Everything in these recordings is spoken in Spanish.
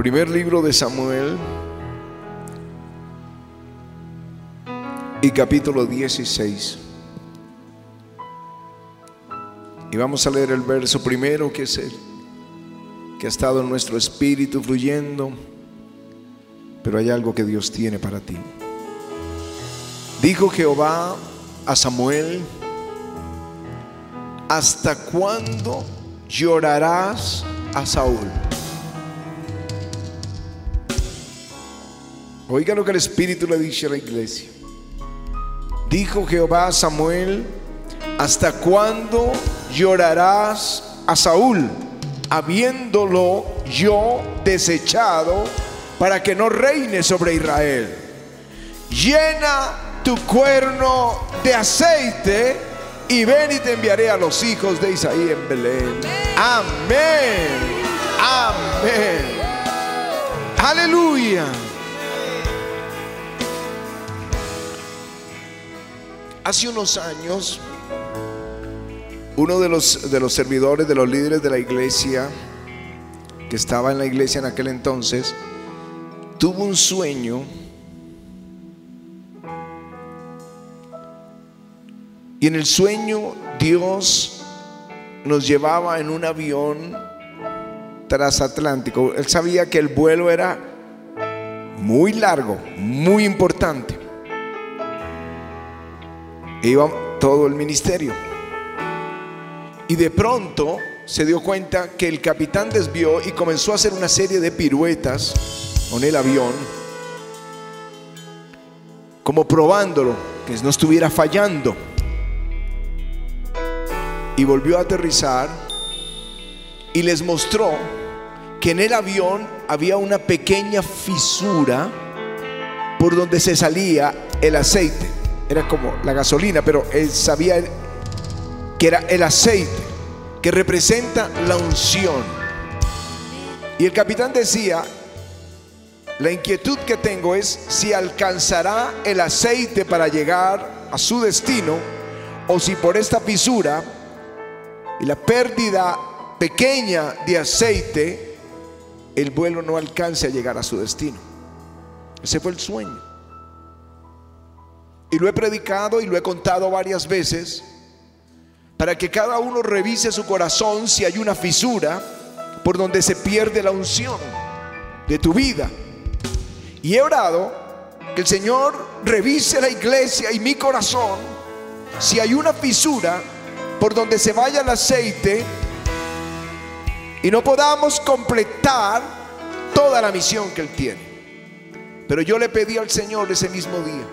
Primer libro de Samuel y capítulo 16. Y vamos a leer el verso primero que es el que ha estado en nuestro espíritu fluyendo, pero hay algo que Dios tiene para ti. Dijo Jehová a Samuel, ¿hasta cuándo llorarás a Saúl? Oiga lo que el Espíritu le dice a la iglesia. Dijo Jehová a Samuel, ¿hasta cuándo llorarás a Saúl, habiéndolo yo desechado para que no reine sobre Israel? Llena tu cuerno de aceite y ven y te enviaré a los hijos de Isaí en Belén. Amén. Amén. Aleluya. Hace unos años, uno de los, de los servidores, de los líderes de la iglesia, que estaba en la iglesia en aquel entonces, tuvo un sueño y en el sueño Dios nos llevaba en un avión transatlántico. Él sabía que el vuelo era muy largo, muy importante. Iba todo el ministerio. Y de pronto se dio cuenta que el capitán desvió y comenzó a hacer una serie de piruetas con el avión, como probándolo, que no estuviera fallando. Y volvió a aterrizar y les mostró que en el avión había una pequeña fisura por donde se salía el aceite. Era como la gasolina, pero él sabía que era el aceite, que representa la unción. Y el capitán decía, la inquietud que tengo es si alcanzará el aceite para llegar a su destino o si por esta fisura y la pérdida pequeña de aceite, el vuelo no alcance a llegar a su destino. Ese fue el sueño. Y lo he predicado y lo he contado varias veces para que cada uno revise su corazón si hay una fisura por donde se pierde la unción de tu vida. Y he orado que el Señor revise la iglesia y mi corazón si hay una fisura por donde se vaya el aceite y no podamos completar toda la misión que Él tiene. Pero yo le pedí al Señor ese mismo día,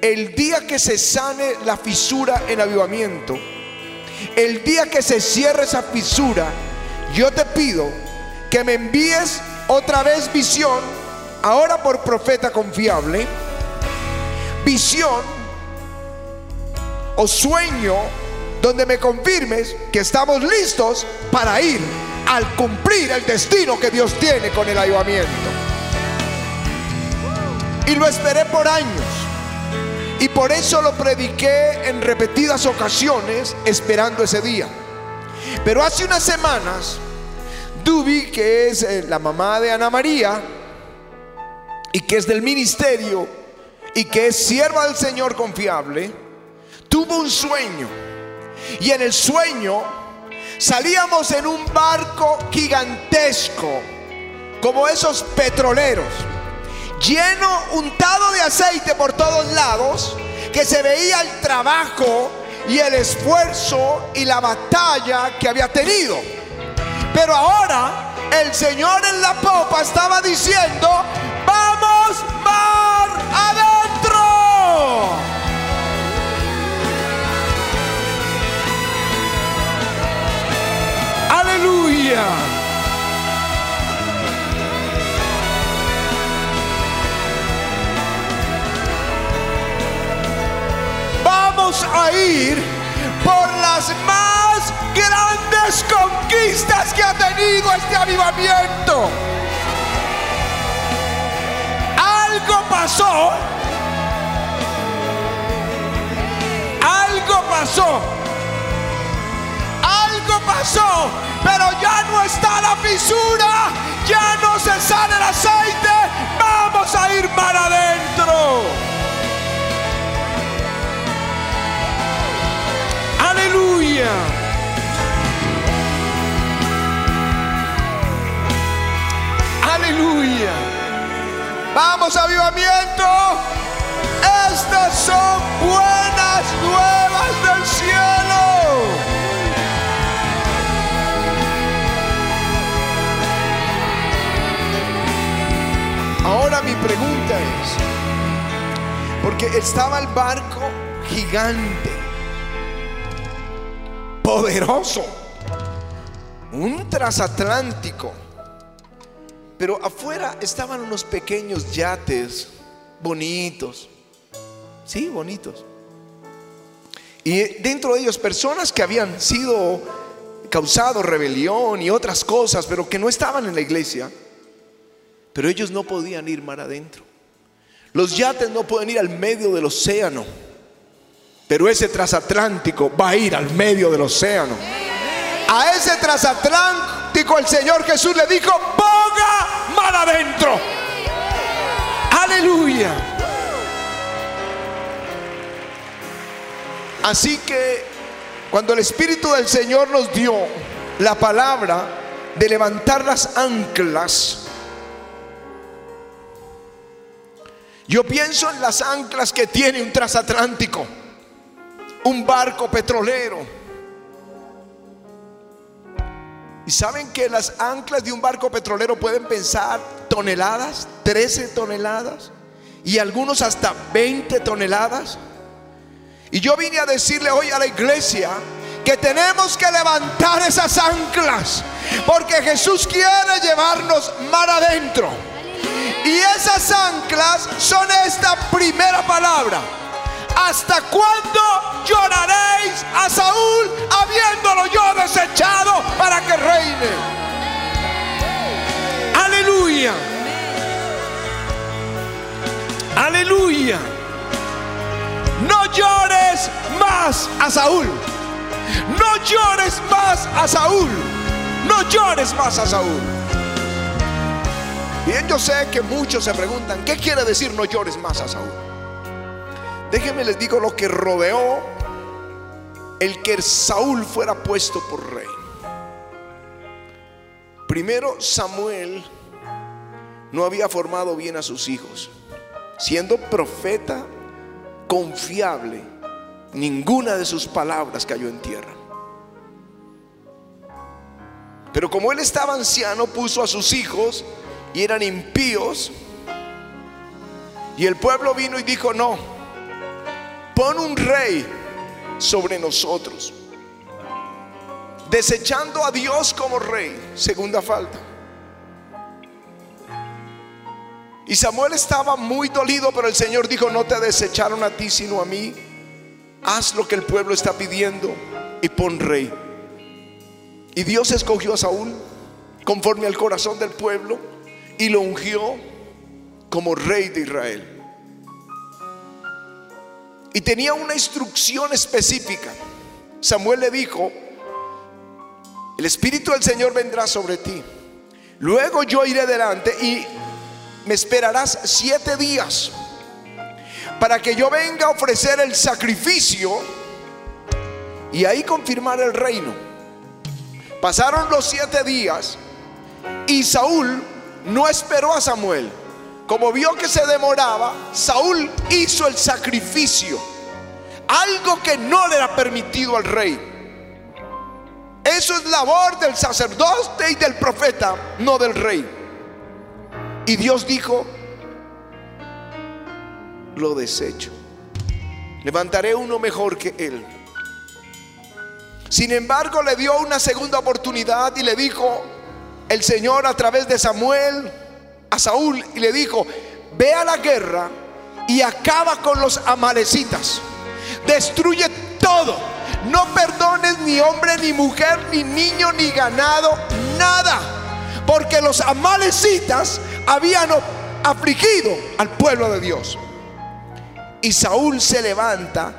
el día que se sane la fisura en avivamiento, el día que se cierre esa fisura, yo te pido que me envíes otra vez visión, ahora por profeta confiable, visión o sueño donde me confirmes que estamos listos para ir al cumplir el destino que Dios tiene con el avivamiento. Y lo esperé por años. Y por eso lo prediqué en repetidas ocasiones esperando ese día. Pero hace unas semanas, Dubi, que es eh, la mamá de Ana María, y que es del ministerio, y que es sierva del Señor confiable, tuvo un sueño. Y en el sueño salíamos en un barco gigantesco, como esos petroleros lleno, untado de aceite por todos lados, que se veía el trabajo y el esfuerzo y la batalla que había tenido. Pero ahora el Señor en la popa estaba diciendo, vamos mar adentro. Aleluya. Vamos a ir por las más grandes conquistas que ha tenido este avivamiento. Algo pasó. Algo pasó. Algo pasó pero ya no está la fisura, ya no se sale el aceite, vamos a ir para adentro. Aleluya. Aleluya. Vamos, avivamiento. Estas son buenas nuevas del cielo. Ahora mi pregunta es, porque estaba el barco gigante, poderoso, un transatlántico, pero afuera estaban unos pequeños yates bonitos, sí, bonitos. Y dentro de ellos personas que habían sido causado rebelión y otras cosas, pero que no estaban en la iglesia. Pero ellos no podían ir mar adentro. Los yates no pueden ir al medio del océano. Pero ese transatlántico va a ir al medio del océano. A ese transatlántico el Señor Jesús le dijo, ponga mar adentro. Aleluya. Así que cuando el Espíritu del Señor nos dio la palabra de levantar las anclas, Yo pienso en las anclas que tiene un transatlántico, un barco petrolero. Y saben que las anclas de un barco petrolero pueden pensar toneladas, 13 toneladas y algunos hasta 20 toneladas. Y yo vine a decirle hoy a la iglesia que tenemos que levantar esas anclas porque Jesús quiere llevarnos mar adentro. Y esas anclas son esta primera palabra. ¿Hasta cuándo lloraréis a Saúl habiéndolo yo desechado para que reine? Aleluya. Aleluya. No llores más a Saúl. No llores más a Saúl. No llores más a Saúl. Bien, yo sé que muchos se preguntan, ¿qué quiere decir no llores más a Saúl? Déjenme les digo lo que rodeó el que Saúl fuera puesto por rey. Primero, Samuel no había formado bien a sus hijos. Siendo profeta confiable, ninguna de sus palabras cayó en tierra. Pero como él estaba anciano, puso a sus hijos y eran impíos. Y el pueblo vino y dijo, no, pon un rey sobre nosotros. Desechando a Dios como rey, segunda falta. Y Samuel estaba muy dolido, pero el Señor dijo, no te desecharon a ti, sino a mí. Haz lo que el pueblo está pidiendo y pon rey. Y Dios escogió a Saúl conforme al corazón del pueblo y lo ungió como rey de Israel. Y tenía una instrucción específica. Samuel le dijo, el Espíritu del Señor vendrá sobre ti. Luego yo iré delante y me esperarás siete días para que yo venga a ofrecer el sacrificio y ahí confirmar el reino. Pasaron los siete días y Saúl no esperó a Samuel. Como vio que se demoraba, Saúl hizo el sacrificio. Algo que no le era permitido al rey. Eso es labor del sacerdote y del profeta, no del rey. Y Dios dijo, lo desecho. Levantaré uno mejor que él. Sin embargo, le dio una segunda oportunidad y le dijo, el Señor a través de Samuel a Saúl y le dijo, ve a la guerra y acaba con los amalecitas. Destruye todo. No perdones ni hombre, ni mujer, ni niño, ni ganado, nada. Porque los amalecitas habían afligido al pueblo de Dios. Y Saúl se levanta,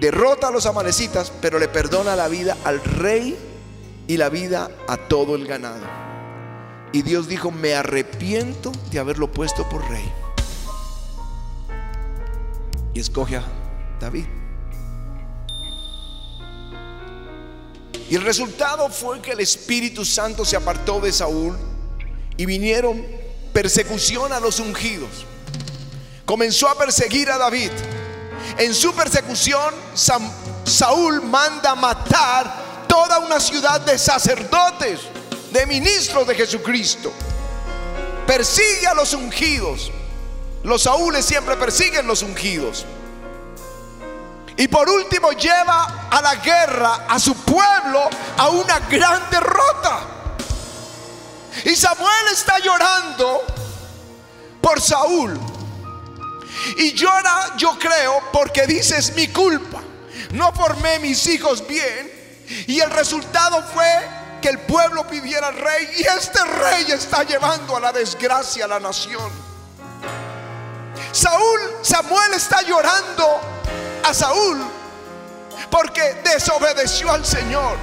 derrota a los amalecitas, pero le perdona la vida al rey y la vida a todo el ganado. Y Dios dijo, me arrepiento de haberlo puesto por rey. Y escoge a David. Y el resultado fue que el Espíritu Santo se apartó de Saúl y vinieron persecución a los ungidos. Comenzó a perseguir a David. En su persecución, Saúl manda matar toda una ciudad de sacerdotes, de ministros de Jesucristo. Persigue a los ungidos. Los Saúles siempre persiguen los ungidos. Y por último lleva a la guerra a su pueblo a una gran derrota. Y Samuel está llorando por Saúl. Y llora, yo creo, porque dice es mi culpa. No formé mis hijos bien. Y el resultado fue que el pueblo pidiera rey. Y este rey está llevando a la desgracia a la nación. Saúl, Samuel está llorando a Saúl porque desobedeció al Señor.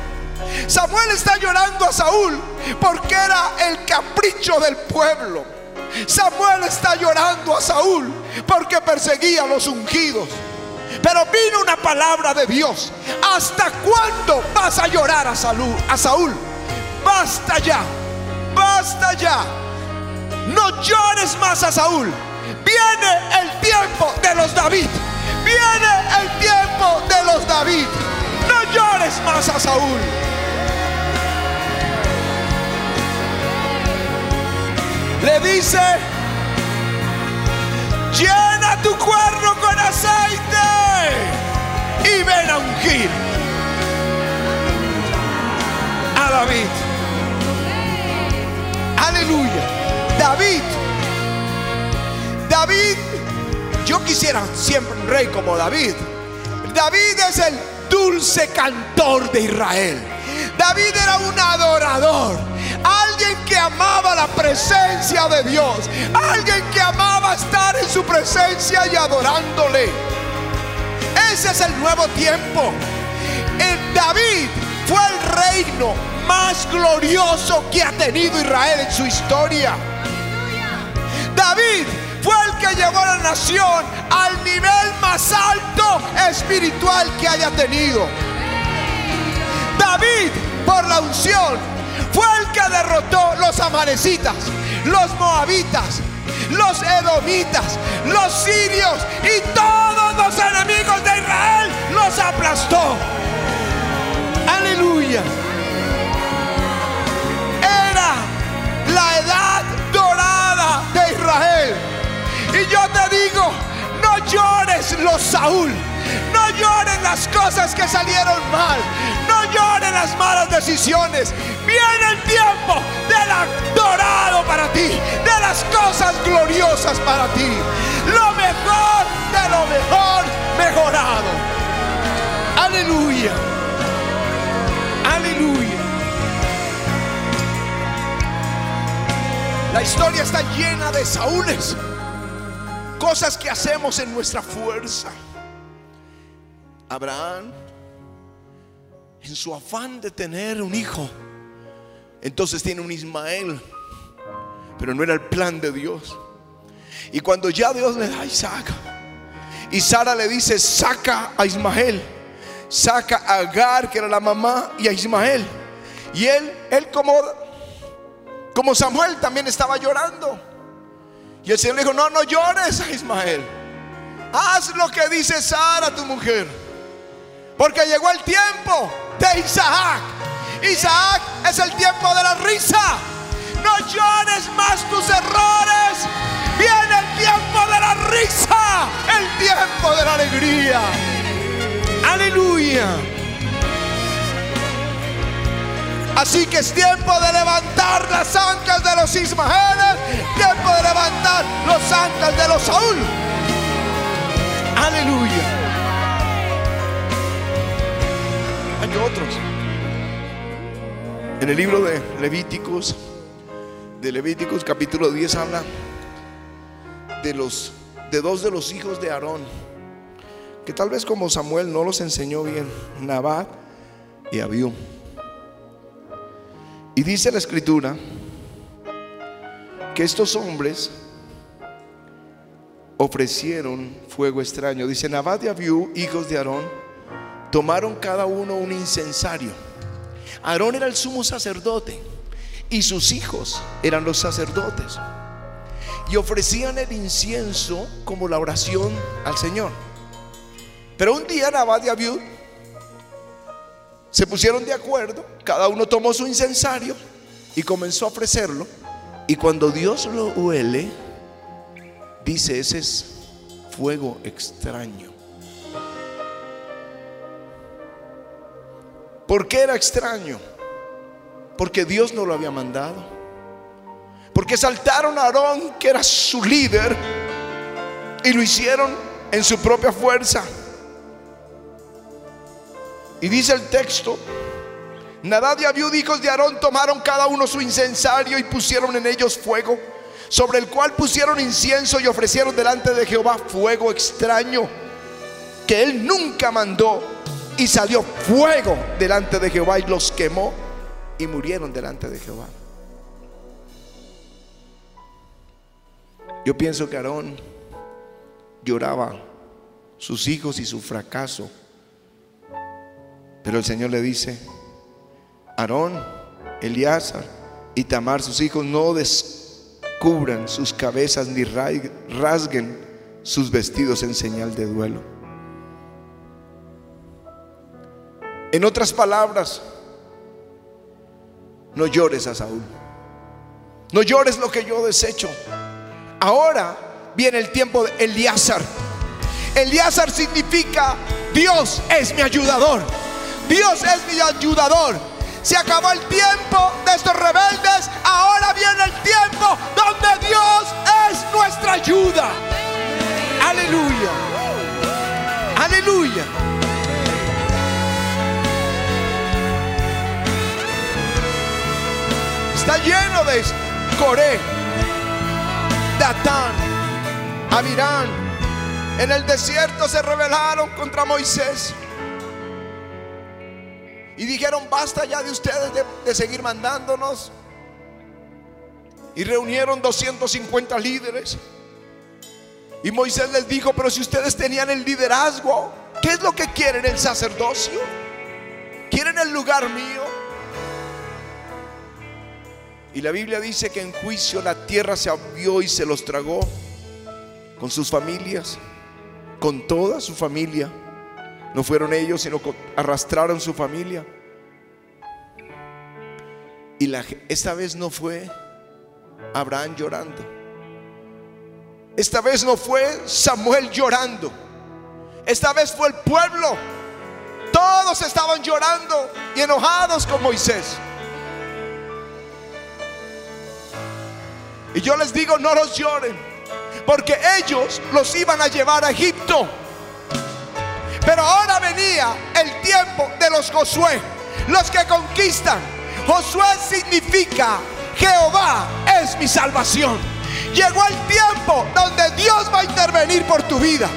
Samuel está llorando a Saúl porque era el capricho del pueblo. Samuel está llorando a Saúl porque perseguía a los ungidos. Pero vino una palabra de Dios. ¿Hasta cuándo vas a llorar a, Saúl? Basta ya. Basta ya. No llores más a Saúl. Viene el tiempo de los David. Viene el tiempo de los David. No llores más a Saúl. Le dice, llena tu cuerno con aceite y ven a ungir a David. Aleluya. David. David yo quisiera siempre un rey como David. David es el dulce cantor de Israel. David era un adorador. Alguien que amaba la presencia de Dios. Alguien que amaba estar en su presencia y adorándole. Ese es el nuevo tiempo. El David fue el reino más glorioso que ha tenido Israel en su historia. David fue el que llevó a la nación al nivel más alto espiritual que haya tenido. David, por la unción, fue el que derrotó los amanecitas, los moabitas, los edomitas, los sirios y todos los enemigos de Israel los aplastó. Aleluya. Era la edad dorada de Israel. Y yo te digo, no llores los Saúl. No llores las cosas que salieron mal. No llores las malas decisiones. Viene el tiempo del dorado para ti. De las cosas gloriosas para ti. Lo mejor de lo mejor mejorado. Aleluya. Aleluya. La historia está llena de Saúles cosas que hacemos en nuestra fuerza. Abraham, en su afán de tener un hijo, entonces tiene un Ismael, pero no era el plan de Dios. Y cuando ya Dios le da a Isaac, y Sara le dice, saca a Ismael, saca a Agar, que era la mamá, y a Ismael. Y él, él como, como Samuel también estaba llorando. Y el Señor le dijo, no, no llores a Ismael. Haz lo que dice Sara, tu mujer. Porque llegó el tiempo de Isaac. Isaac es el tiempo de la risa. No llores más tus errores. Viene el tiempo de la risa. El tiempo de la alegría. Aleluya. Así que es tiempo de levantar las ancas de los Ismaeles, tiempo de levantar los ancas de los Saúl. Aleluya. Hay otros. En el libro de Levíticos, de Levíticos capítulo 10 habla de los de dos de los hijos de Aarón, que tal vez como Samuel no los enseñó bien, Nabat y Abiú. Y dice la escritura que estos hombres ofrecieron fuego extraño. Dice Nabad y Abiú, hijos de Aarón, tomaron cada uno un incensario. Aarón era el sumo sacerdote y sus hijos eran los sacerdotes. Y ofrecían el incienso como la oración al Señor. Pero un día Nabad y Abiú se pusieron de acuerdo, cada uno tomó su incensario y comenzó a ofrecerlo. Y cuando Dios lo huele, dice, ese es fuego extraño. ¿Por qué era extraño? Porque Dios no lo había mandado. Porque saltaron a Aarón, que era su líder, y lo hicieron en su propia fuerza. Y dice el texto, Nadad y Abiud, hijos de Aarón, tomaron cada uno su incensario y pusieron en ellos fuego, sobre el cual pusieron incienso y ofrecieron delante de Jehová fuego extraño, que él nunca mandó, y salió fuego delante de Jehová y los quemó y murieron delante de Jehová. Yo pienso que Aarón lloraba sus hijos y su fracaso pero el Señor le dice, Aarón, Elíasar y Tamar, sus hijos, no descubran sus cabezas ni rasguen sus vestidos en señal de duelo. En otras palabras, no llores a Saúl. No llores lo que yo desecho. Ahora viene el tiempo de Elíasar. Elíasar significa Dios es mi ayudador. Dios es mi ayudador. Se acabó el tiempo de estos rebeldes. Ahora viene el tiempo donde Dios es nuestra ayuda. Aleluya. Aleluya. Está lleno de Coré, Datán, Amirán. En el desierto se rebelaron contra Moisés. Y dijeron, basta ya de ustedes de, seguir mandándonos. Y reunieron 250 líderes. Y Moisés les dijo, pero si ustedes tenían el liderazgo, ¿qué es lo que quieren? ¿El sacerdocio? ¿Quieren el lugar mío? Y la Biblia dice que en juicio la tierra se abrió y se los tragó con sus familias, con toda su familia. No fueron ellos, sino arrastraron su familia. Y la, esta vez no fue Abraham llorando. Esta vez no fue Samuel llorando. Esta vez fue el pueblo. Todos estaban llorando y enojados con Moisés. Y yo les digo, no los lloren, porque ellos los iban a llevar a Egipto. Pero ahora venía el tiempo de los Josué, los que conquistan. Josué significa Jehová es mi salvación. Llegó el tiempo donde Dios va a intervenir por tu vida.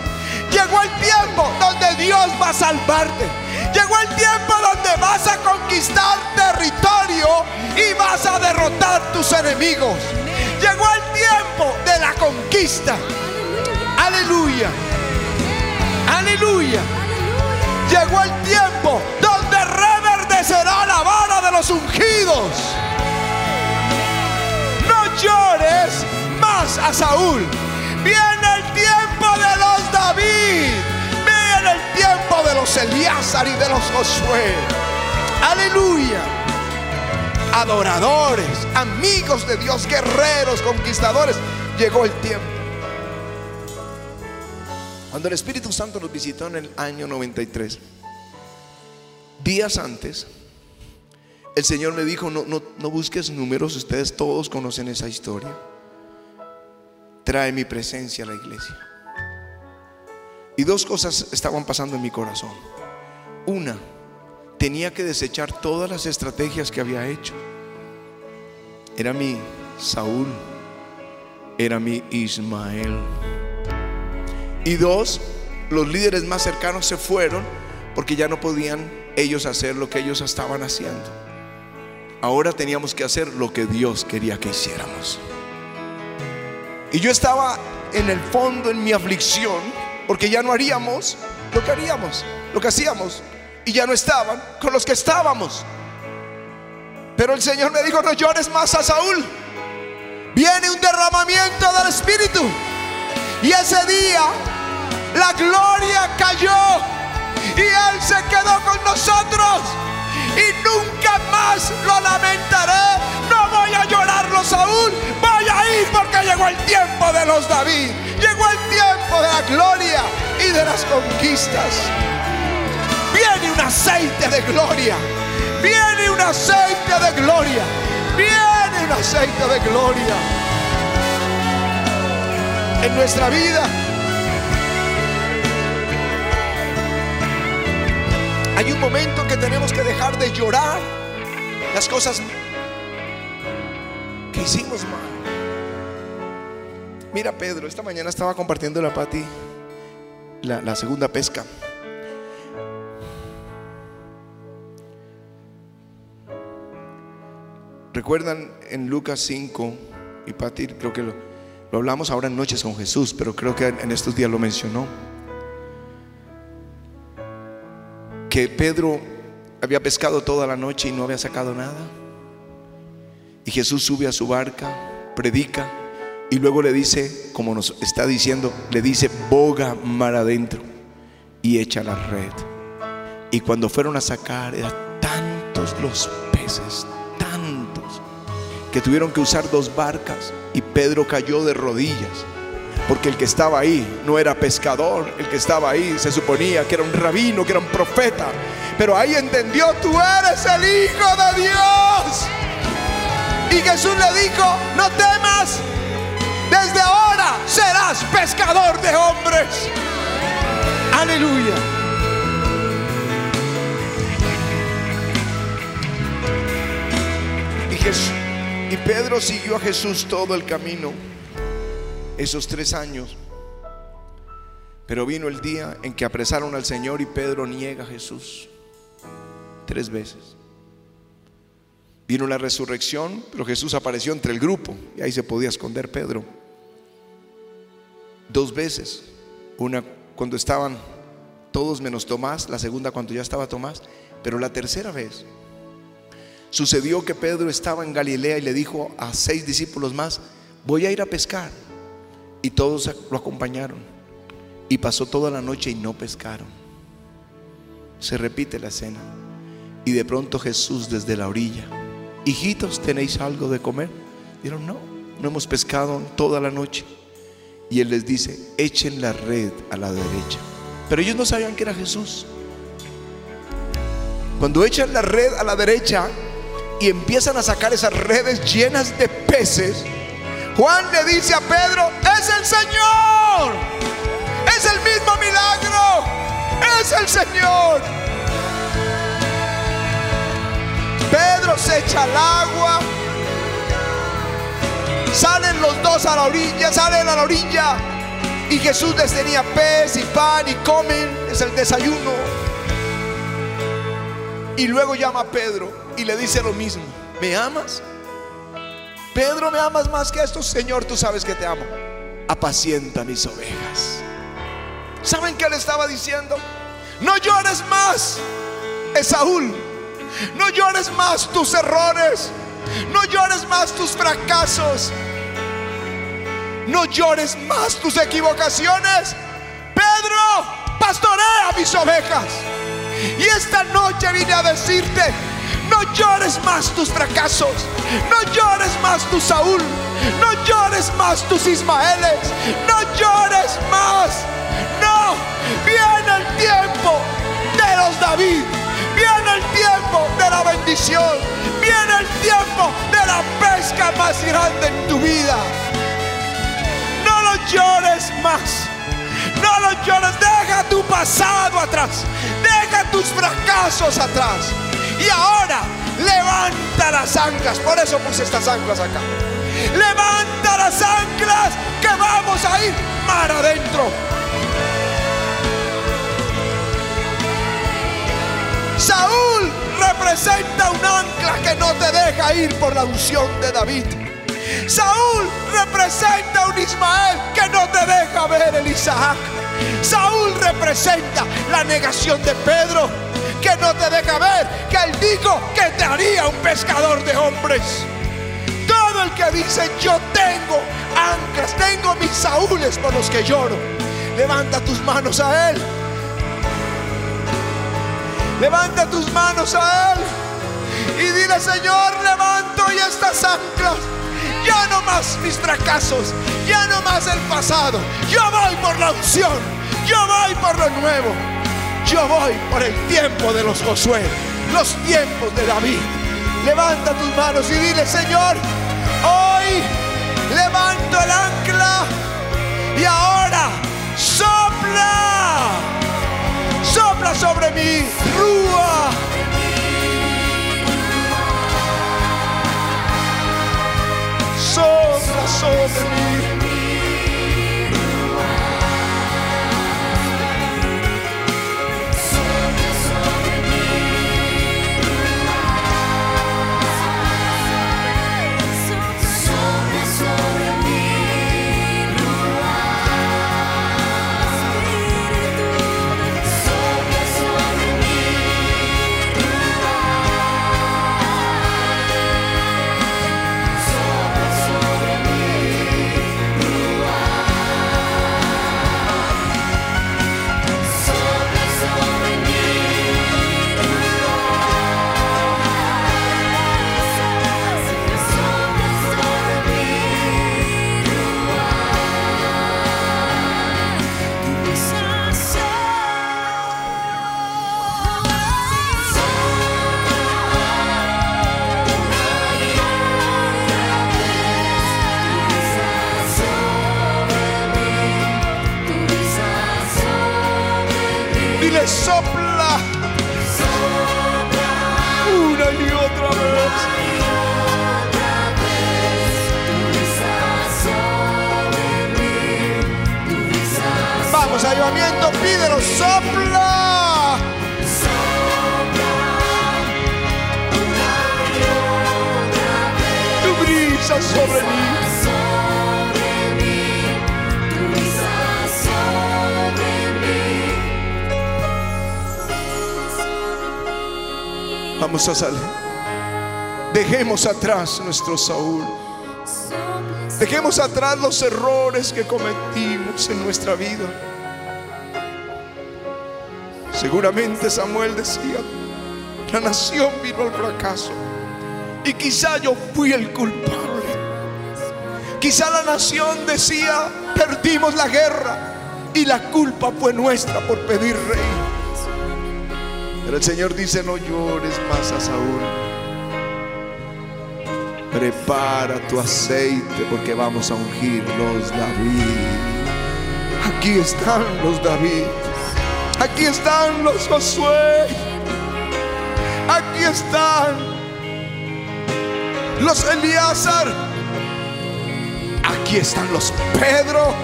Llegó el tiempo donde Dios va a salvarte. Llegó el tiempo donde vas a conquistar territorio y vas a derrotar tus enemigos. Llegó el tiempo de la conquista. Aleluya. Aleluya. Llegó el tiempo donde reverdecerá la vara de los ungidos. No llores más a Saúl. Viene el tiempo de los David. Viene el tiempo de los Elíasar y de los Josué. Aleluya. Adoradores, amigos de Dios, guerreros, conquistadores. Llegó el tiempo. Cuando el Espíritu Santo nos visitó en el año 93, días antes, el Señor me dijo, no, no, no busques números, ustedes todos conocen esa historia. Trae mi presencia a la iglesia. Y dos cosas estaban pasando en mi corazón. Una, tenía que desechar todas las estrategias que había hecho. Era mi Saúl, era mi Ismael. Y dos, los líderes más cercanos se fueron porque ya no podían ellos hacer lo que ellos estaban haciendo. Ahora teníamos que hacer lo que Dios quería que hiciéramos. Y yo estaba en el fondo en mi aflicción porque ya no haríamos lo que haríamos, lo que hacíamos. Y ya no estaban con los que estábamos. Pero el Señor me dijo, no llores más a Saúl. Viene un derramamiento del Espíritu. Y ese día la gloria cayó y Él se quedó con nosotros. Y nunca más lo lamentaré. No voy a llorarlo, Saúl. Voy a ir porque llegó el tiempo de los David. Llegó el tiempo de la gloria y de las conquistas. Viene un aceite de gloria. Viene un aceite de gloria. Viene un aceite de gloria. En nuestra vida. Hay un momento en que tenemos que dejar de llorar las cosas que hicimos mal. Mira Pedro, esta mañana estaba compartiendo la Pati la, la segunda pesca. Recuerdan en Lucas 5, y Pati creo que lo, lo hablamos ahora en Noches con Jesús, pero creo que en estos días lo mencionó. Que Pedro había pescado toda la noche y no había sacado nada. Y Jesús sube a su barca, predica y luego le dice, como nos está diciendo, le dice, boga mar adentro y echa la red. Y cuando fueron a sacar, eran tantos los peces, tantos, que tuvieron que usar dos barcas y Pedro cayó de rodillas. Porque el que estaba ahí no era pescador, el que estaba ahí se suponía que era un rabino, que era un profeta. Pero ahí entendió, tú eres el Hijo de Dios. Y Jesús le dijo, no temas, desde ahora serás pescador de hombres. Aleluya. Y, Jesús, y Pedro siguió a Jesús todo el camino, esos tres años. Pero vino el día en que apresaron al Señor y Pedro niega a Jesús tres veces. Vino la resurrección, pero Jesús apareció entre el grupo y ahí se podía esconder Pedro. Dos veces, una cuando estaban todos menos Tomás, la segunda cuando ya estaba Tomás, pero la tercera vez sucedió que Pedro estaba en Galilea y le dijo a seis discípulos más, voy a ir a pescar. Y todos lo acompañaron. Y pasó toda la noche y no pescaron. Se repite la escena. Y de pronto Jesús desde la orilla, hijitos, ¿tenéis algo de comer? Dijeron, no, no hemos pescado toda la noche. Y él les dice, echen la red a la derecha. Pero ellos no sabían que era Jesús. Cuando echan la red a la derecha y empiezan a sacar esas redes llenas de peces, Juan le dice a Pedro, es el Señor. Es el mismo milagro. Es el Señor. Pedro se echa al agua. Salen los dos a la orilla, salen a la orilla. Y Jesús les tenía pez y pan y comen. Es el desayuno. Y luego llama a Pedro y le dice lo mismo. ¿Me amas? Pedro, ¿me amas más que esto? Señor, tú sabes que te amo. Apacienta mis ovejas. ¿Saben qué le estaba diciendo? No llores más, Esaúl. No llores más tus errores. No llores más tus fracasos. No llores más tus equivocaciones. Pedro, pastorea mis ovejas. Y esta noche vine a decirte, no llores más tus fracasos. No llores más tu Saúl. No llores más tus Ismaeles. No llores más. No. Viene el tiempo de los David. Viene el tiempo de la bendición. Viene el tiempo de la pesca más grande en tu vida. No lo llores más. No lo llores. Deja tu pasado atrás. Deja tus fracasos atrás. Y ahora levanta las anclas. Por eso puse estas anclas acá. Levanta las anclas que vamos a ir mar adentro. Saúl representa un ancla que no te deja ir por la unción de David. Saúl representa un Ismael que no te deja ver el Isaac. Saúl representa la negación de Pedro que no te deja ver que él dijo que te haría un pescador de hombres. Todo el que dice yo tengo anclas, tengo mis saúles por los que lloro. Levanta tus manos a él. Levanta tus manos a él y dile, Señor, levanto y estas anclas. Ya no más mis fracasos, ya no más el pasado. Yo voy por la unción, yo voy por lo nuevo. Yo voy por el tiempo de los Josué, los tiempos de David. Levanta tus manos y dile, Señor, hoy levanto el ancla y ahora sopla, sopla sobre mí, rúa. Sobre mí. Sopla. Una y otra vez. Vamos, avivamiento, pídelo, sopla. Tu brisa sobre mí. Vamos a salir. Dejemos atrás nuestro Saúl. Dejemos atrás los errores que cometimos en nuestra vida. Seguramente Samuel decía, la nación vino al fracaso. Y quizá yo fui el culpable. Quizá la nación decía, perdimos la guerra. Y la culpa fue nuestra por pedir rey. Pero el Señor dice, no llores más a Saúl. Prepara tu aceite porque vamos a ungir los David. Aquí están los David. Aquí están los Josué. Aquí están los Elíasar. Aquí están los Pedro.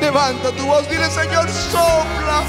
Levanta tu voz, dile Señor, sopla.